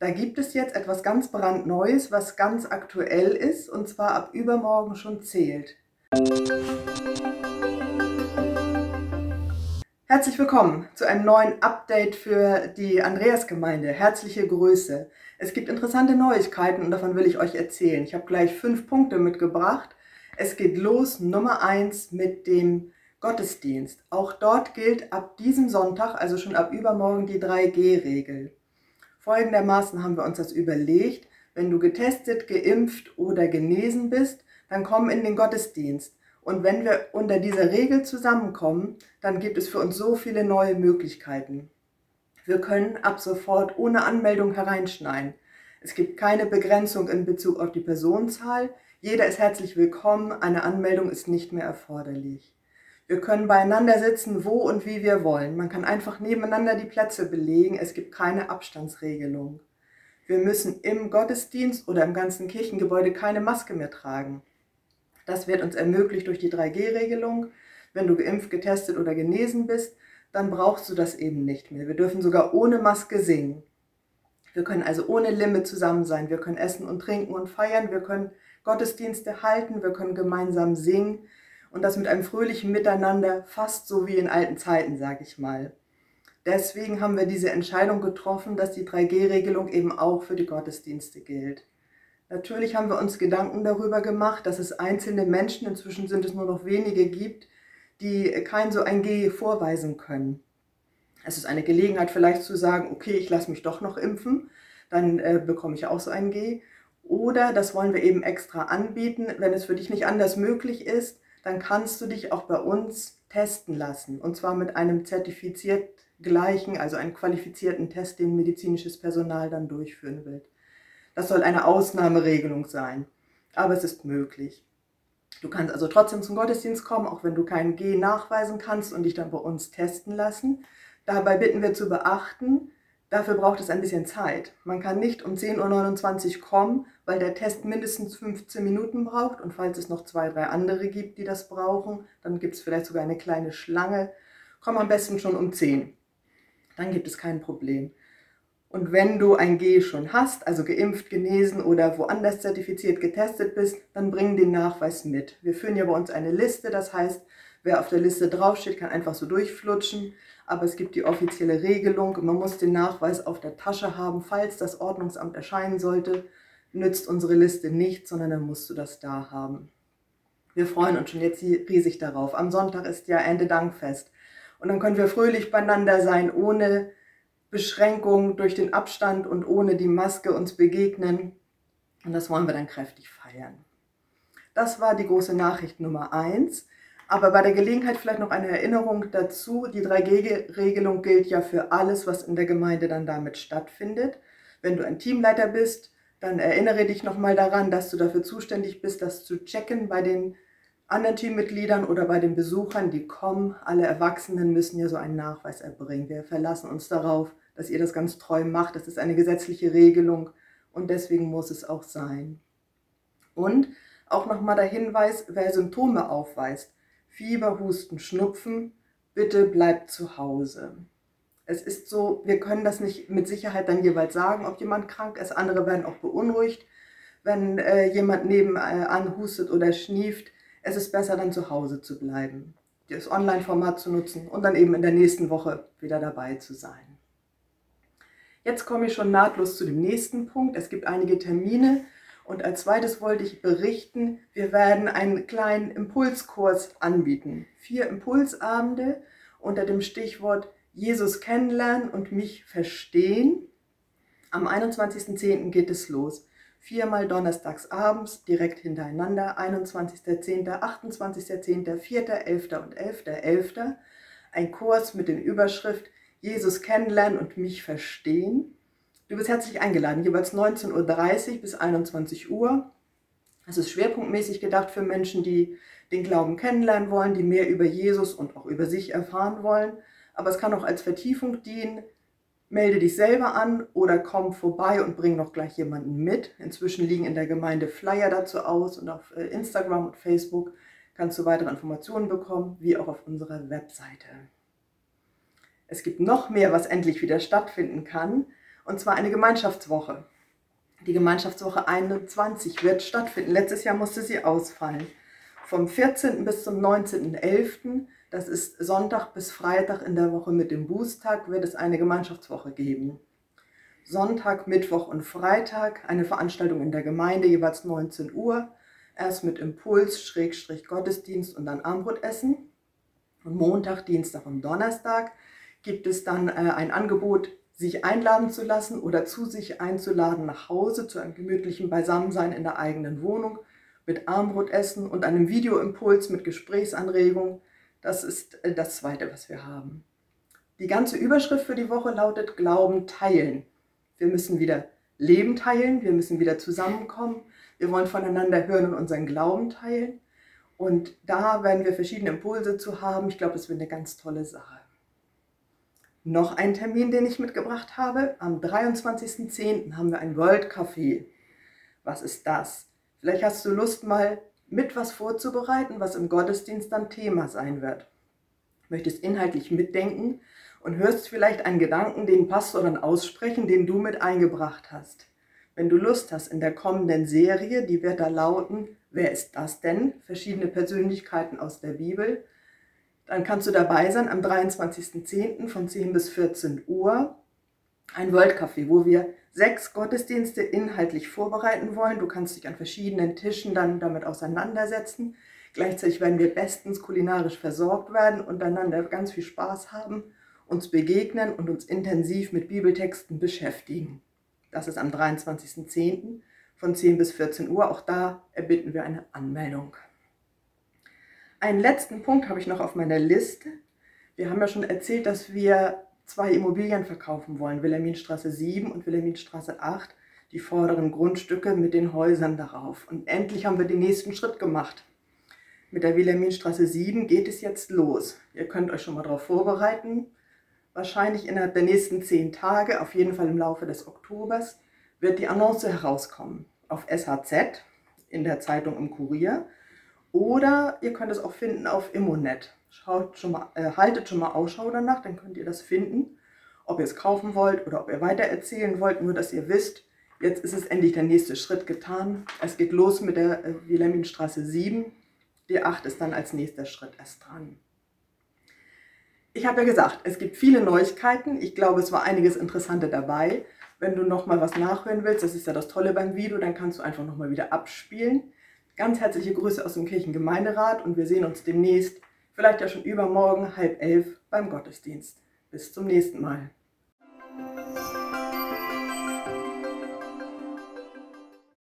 Da gibt es jetzt etwas ganz brandneues, was ganz aktuell ist und zwar ab übermorgen schon zählt. Herzlich willkommen zu einem neuen Update für die Andreasgemeinde. Herzliche Grüße. Es gibt interessante Neuigkeiten und davon will ich euch erzählen. Ich habe gleich fünf Punkte mitgebracht. Es geht los, Nummer eins mit dem Gottesdienst. Auch dort gilt ab diesem Sonntag, also schon ab übermorgen, die 3G-Regel. Folgendermaßen haben wir uns das überlegt. Wenn du getestet, geimpft oder genesen bist, dann komm in den Gottesdienst. Und wenn wir unter dieser Regel zusammenkommen, dann gibt es für uns so viele neue Möglichkeiten. Wir können ab sofort ohne Anmeldung hereinschneiden. Es gibt keine Begrenzung in Bezug auf die Personenzahl. Jeder ist herzlich willkommen. Eine Anmeldung ist nicht mehr erforderlich. Wir können beieinander sitzen, wo und wie wir wollen. Man kann einfach nebeneinander die Plätze belegen. Es gibt keine Abstandsregelung. Wir müssen im Gottesdienst oder im ganzen Kirchengebäude keine Maske mehr tragen. Das wird uns ermöglicht durch die 3G-Regelung. Wenn du geimpft, getestet oder genesen bist, dann brauchst du das eben nicht mehr. Wir dürfen sogar ohne Maske singen. Wir können also ohne Limit zusammen sein. Wir können essen und trinken und feiern. Wir können Gottesdienste halten. Wir können gemeinsam singen. Und das mit einem fröhlichen Miteinander, fast so wie in alten Zeiten, sage ich mal. Deswegen haben wir diese Entscheidung getroffen, dass die 3G-Regelung eben auch für die Gottesdienste gilt. Natürlich haben wir uns Gedanken darüber gemacht, dass es einzelne Menschen, inzwischen sind es nur noch wenige, gibt, die kein so ein G vorweisen können. Es ist eine Gelegenheit vielleicht zu sagen, okay, ich lasse mich doch noch impfen, dann äh, bekomme ich auch so ein G. Oder das wollen wir eben extra anbieten, wenn es für dich nicht anders möglich ist, dann kannst du dich auch bei uns testen lassen. Und zwar mit einem zertifiziert gleichen, also einem qualifizierten Test, den medizinisches Personal dann durchführen wird. Das soll eine Ausnahmeregelung sein, aber es ist möglich. Du kannst also trotzdem zum Gottesdienst kommen, auch wenn du kein G nachweisen kannst und dich dann bei uns testen lassen. Dabei bitten wir zu beachten, dafür braucht es ein bisschen Zeit. Man kann nicht um 10.29 Uhr kommen, weil der Test mindestens 15 Minuten braucht und falls es noch zwei, drei andere gibt, die das brauchen, dann gibt es vielleicht sogar eine kleine Schlange. Komm am besten schon um 10. Dann gibt es kein Problem. Und wenn du ein G schon hast, also geimpft, genesen oder woanders zertifiziert getestet bist, dann bring den Nachweis mit. Wir führen ja bei uns eine Liste, das heißt, wer auf der Liste draufsteht, kann einfach so durchflutschen. Aber es gibt die offizielle Regelung, man muss den Nachweis auf der Tasche haben, falls das Ordnungsamt erscheinen sollte. Nützt unsere Liste nicht, sondern dann musst du das da haben. Wir freuen uns schon jetzt riesig darauf. Am Sonntag ist ja Ende Dankfest. Und dann können wir fröhlich beieinander sein, ohne Beschränkung durch den Abstand und ohne die Maske uns begegnen. Und das wollen wir dann kräftig feiern. Das war die große Nachricht Nummer eins. Aber bei der Gelegenheit vielleicht noch eine Erinnerung dazu. Die 3G-Regelung gilt ja für alles, was in der Gemeinde dann damit stattfindet. Wenn du ein Teamleiter bist, dann erinnere dich nochmal daran, dass du dafür zuständig bist, das zu checken bei den anderen Teammitgliedern oder bei den Besuchern, die kommen. Alle Erwachsenen müssen ja so einen Nachweis erbringen. Wir verlassen uns darauf, dass ihr das ganz treu macht. Das ist eine gesetzliche Regelung und deswegen muss es auch sein. Und auch nochmal der Hinweis, wer Symptome aufweist, Fieber, Husten, Schnupfen, bitte bleibt zu Hause. Es ist so, wir können das nicht mit Sicherheit dann jeweils sagen, ob jemand krank ist. Andere werden auch beunruhigt, wenn äh, jemand nebenan äh, hustet oder schnieft es ist besser dann zu Hause zu bleiben, das Online-Format zu nutzen und dann eben in der nächsten Woche wieder dabei zu sein. Jetzt komme ich schon nahtlos zu dem nächsten Punkt. Es gibt einige Termine und als zweites wollte ich berichten, wir werden einen kleinen Impulskurs anbieten. Vier Impulsabende unter dem Stichwort Jesus kennenlernen und mich verstehen. Am 21.10. geht es los viermal donnerstags abends direkt hintereinander, 21.10., 28.10., 4.11. und 11.11. .11. Ein Kurs mit der Überschrift Jesus kennenlernen und mich verstehen. Du bist herzlich eingeladen, jeweils 19.30 Uhr bis 21 Uhr. Es ist schwerpunktmäßig gedacht für Menschen, die den Glauben kennenlernen wollen, die mehr über Jesus und auch über sich erfahren wollen. Aber es kann auch als Vertiefung dienen, melde dich selber an oder komm vorbei und bring noch gleich jemanden mit. Inzwischen liegen in der Gemeinde Flyer dazu aus und auf äh, Instagram und Facebook kannst du weitere Informationen bekommen, wie auch auf unserer Webseite. Es gibt noch mehr, was endlich wieder stattfinden kann. Und zwar eine Gemeinschaftswoche. Die Gemeinschaftswoche 21 wird stattfinden. Letztes Jahr musste sie ausfallen. Vom 14. bis zum 19.11., das ist Sonntag bis Freitag in der Woche mit dem Bußtag, wird es eine Gemeinschaftswoche geben. Sonntag, Mittwoch und Freitag eine Veranstaltung in der Gemeinde, jeweils 19 Uhr. Erst mit Impuls, Schrägstrich Gottesdienst und dann Armbrotessen. Und Montag, Dienstag und Donnerstag gibt es dann äh, ein Angebot, sich einladen zu lassen oder zu sich einzuladen nach Hause zu einem gemütlichen Beisammensein in der eigenen Wohnung mit Armbrotessen und einem Videoimpuls mit Gesprächsanregung. Das ist äh, das Zweite, was wir haben. Die ganze Überschrift für die Woche lautet Glauben teilen. Wir müssen wieder Leben teilen, wir müssen wieder zusammenkommen, wir wollen voneinander hören und unseren Glauben teilen. Und da werden wir verschiedene Impulse zu haben. Ich glaube, es wird eine ganz tolle Sache. Noch ein Termin, den ich mitgebracht habe. Am 23.10. haben wir ein World Café. Was ist das? Vielleicht hast du Lust, mal mit was vorzubereiten, was im Gottesdienst dann Thema sein wird. Möchtest inhaltlich mitdenken und hörst vielleicht einen Gedanken, den Pastor dann aussprechen, den du mit eingebracht hast. Wenn du Lust hast, in der kommenden Serie, die wird da lauten, wer ist das denn? Verschiedene Persönlichkeiten aus der Bibel. Dann kannst du dabei sein am 23.10. von 10 bis 14 Uhr. Ein World Café, wo wir sechs Gottesdienste inhaltlich vorbereiten wollen. Du kannst dich an verschiedenen Tischen dann damit auseinandersetzen. Gleichzeitig werden wir bestens kulinarisch versorgt werden, untereinander ganz viel Spaß haben uns begegnen und uns intensiv mit Bibeltexten beschäftigen. Das ist am 23.10. von 10 bis 14 Uhr. Auch da erbitten wir eine Anmeldung. Einen letzten Punkt habe ich noch auf meiner Liste. Wir haben ja schon erzählt, dass wir zwei Immobilien verkaufen wollen, Wilhelminstraße 7 und Wilhelminstraße 8, die vorderen Grundstücke mit den Häusern darauf. Und endlich haben wir den nächsten Schritt gemacht. Mit der Wilhelminstraße 7 geht es jetzt los. Ihr könnt euch schon mal darauf vorbereiten wahrscheinlich innerhalb der nächsten zehn Tage, auf jeden Fall im Laufe des Oktobers, wird die Annonce herauskommen auf SHZ, in der Zeitung im Kurier. Oder ihr könnt es auch finden auf Immonet. Schaut schon mal, äh, haltet schon mal Ausschau danach, dann könnt ihr das finden. Ob ihr es kaufen wollt oder ob ihr weiter erzählen wollt, nur dass ihr wisst, jetzt ist es endlich der nächste Schritt getan. Es geht los mit der äh, Wilhelminstraße 7. Die 8 ist dann als nächster Schritt erst dran. Ich habe ja gesagt, es gibt viele Neuigkeiten. Ich glaube, es war einiges Interessante dabei. Wenn du noch mal was nachhören willst, das ist ja das Tolle beim Video, dann kannst du einfach noch mal wieder abspielen. Ganz herzliche Grüße aus dem Kirchengemeinderat und wir sehen uns demnächst, vielleicht ja schon übermorgen, halb elf, beim Gottesdienst. Bis zum nächsten Mal.